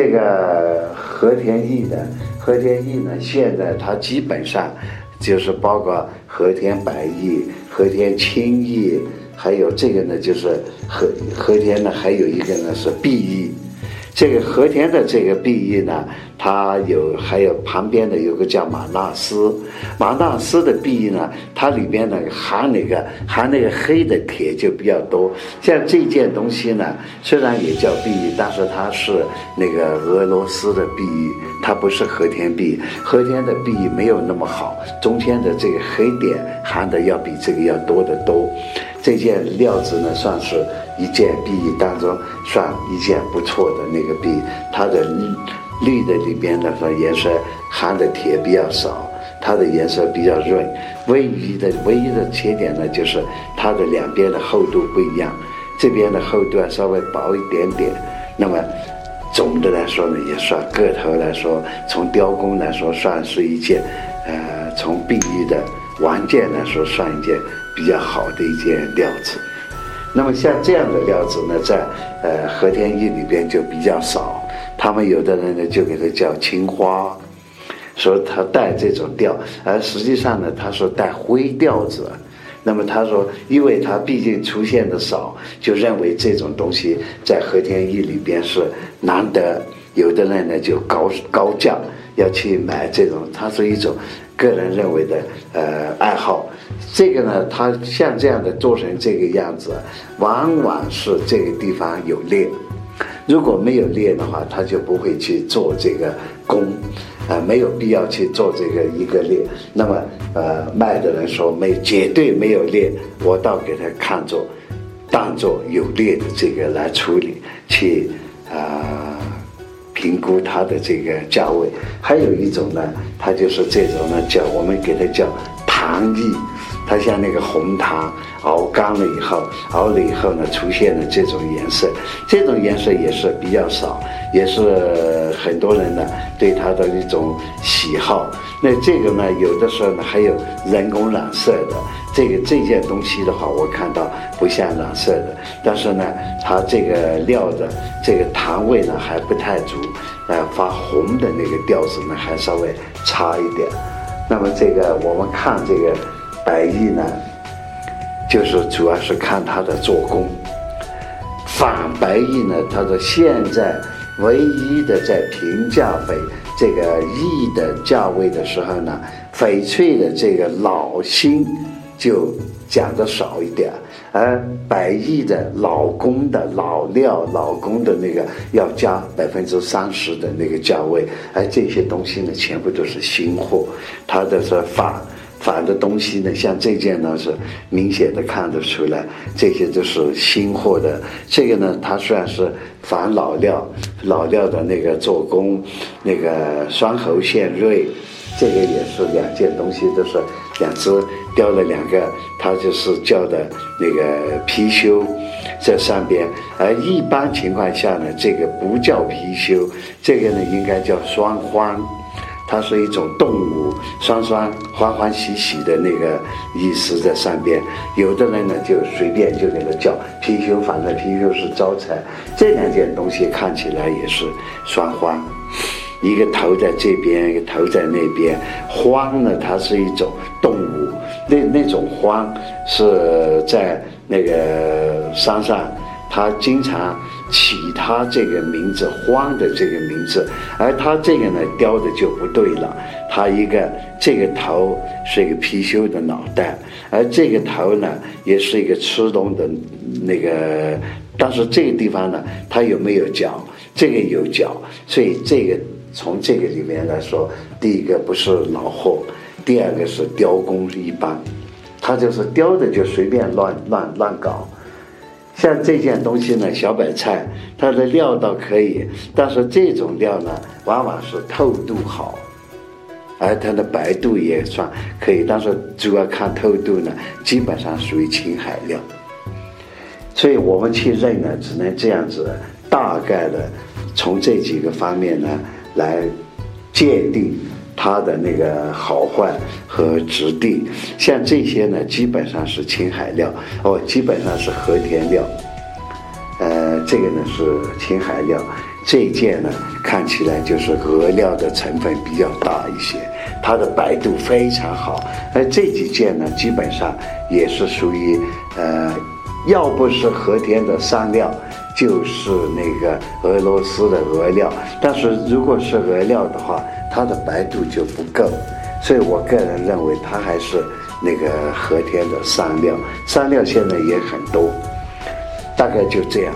这个和田玉的和田玉呢，现在它基本上就是包括和田白玉、和田青玉，还有这个呢，就是和和田呢，还有一个呢是碧玉。这个和田的这个碧玉呢，它有还有旁边的有个叫马纳斯，马纳斯的碧玉呢，它里边呢含那个含那个黑的铁就比较多。像这件东西呢，虽然也叫碧玉，但是它是那个俄罗斯的碧玉，它不是和田碧。和田的碧玉没有那么好，中间的这个黑点含的要比这个要多得多。这件料子呢，算是。一件碧玉当中算一件不错的那个碧，它的绿的里边的说颜色含的铁比较少，它的颜色比较润。唯一的唯一的缺点呢，就是它的两边的厚度不一样，这边的厚度啊稍微薄一点点。那么总的来说呢，也算个头来说，从雕工来说，算是一件，呃，从碧玉的玩件来说，算一件比较好的一件料子。那么像这样的料子呢，在呃和田玉里边就比较少。他们有的人呢就给它叫青花，说他带这种调，而实际上呢他说带灰调子。那么他说，因为他毕竟出现的少，就认为这种东西在和田玉里边是难得。有的人呢就高高价要去买这种，它是一种个人认为的呃爱好。这个呢，它像这样的做成这个样子，往往是这个地方有裂。如果没有裂的话，他就不会去做这个工，啊，没有必要去做这个一个裂。那么，呃，卖的人说没绝对没有裂，我倒给他看作当做有裂的这个来处理，去啊评估它的这个价位。还有一种呢，它就是这种呢，叫我们给它叫糖艺。它像那个红糖熬干了以后，熬了以后呢，出现了这种颜色，这种颜色也是比较少，也是很多人呢对它的一种喜好。那这个呢，有的时候呢还有人工染色的，这个这件东西的话，我看到不像染色的，但是呢，它这个料的这个糖味呢还不太足，呃，发红的那个调子呢还稍微差一点。那么这个我们看这个。白玉呢，就是主要是看它的做工。仿白玉呢，它的现在唯一的在评价翡这个玉的价位的时候呢，翡翠的这个老新就讲的少一点，而白玉的老工的老料、老工的那个要加百分之三十的那个价位，而这些东西呢，全部都是新货，它的是仿。仿的东西呢，像这件呢是明显的看得出来，这些都是新货的。这个呢，它虽然是仿老料，老料的那个做工，那个双喉线锐，这个也是两件东西都是两只雕了两个，它就是叫的那个貔貅在上边。而一般情况下呢，这个不叫貔貅，这个呢应该叫双欢。它是一种动物，双双欢欢喜喜的那个意思在上边。有的人呢就随便就那个叫貔貅，反正貔貅是招财。这两件东西看起来也是双欢，一个头在这边，一个头在那边。欢呢，它是一种动物，那那种欢是在那个山上，它经常。起他这个名字“荒”的这个名字，而他这个呢雕的就不对了。他一个这个头是一个貔貅的脑袋，而这个头呢也是一个吃东的那个，但是这个地方呢，它有没有角？这个有角，所以这个从这个里面来说，第一个不是老货，第二个是雕工一般，他就是雕的就随便乱乱乱搞。像这件东西呢，小白菜，它的料倒可以，但是这种料呢，往往是透度好，而它的白度也算可以，但是主要看透度呢，基本上属于青海料。所以我们去认呢，只能这样子大概的从这几个方面呢来鉴定。它的那个好坏和质地，像这些呢，基本上是青海料哦，基本上是和田料。呃，这个呢是青海料，这件呢，看起来就是俄料的成分比较大一些，它的白度非常好。而这几件呢，基本上也是属于呃，要不是和田的山料，就是那个俄罗斯的俄料。但是如果是俄料的话，它的白度就不够。所以我个人认为，它还是那个和田的山料。山料现在也很多，大概就这样。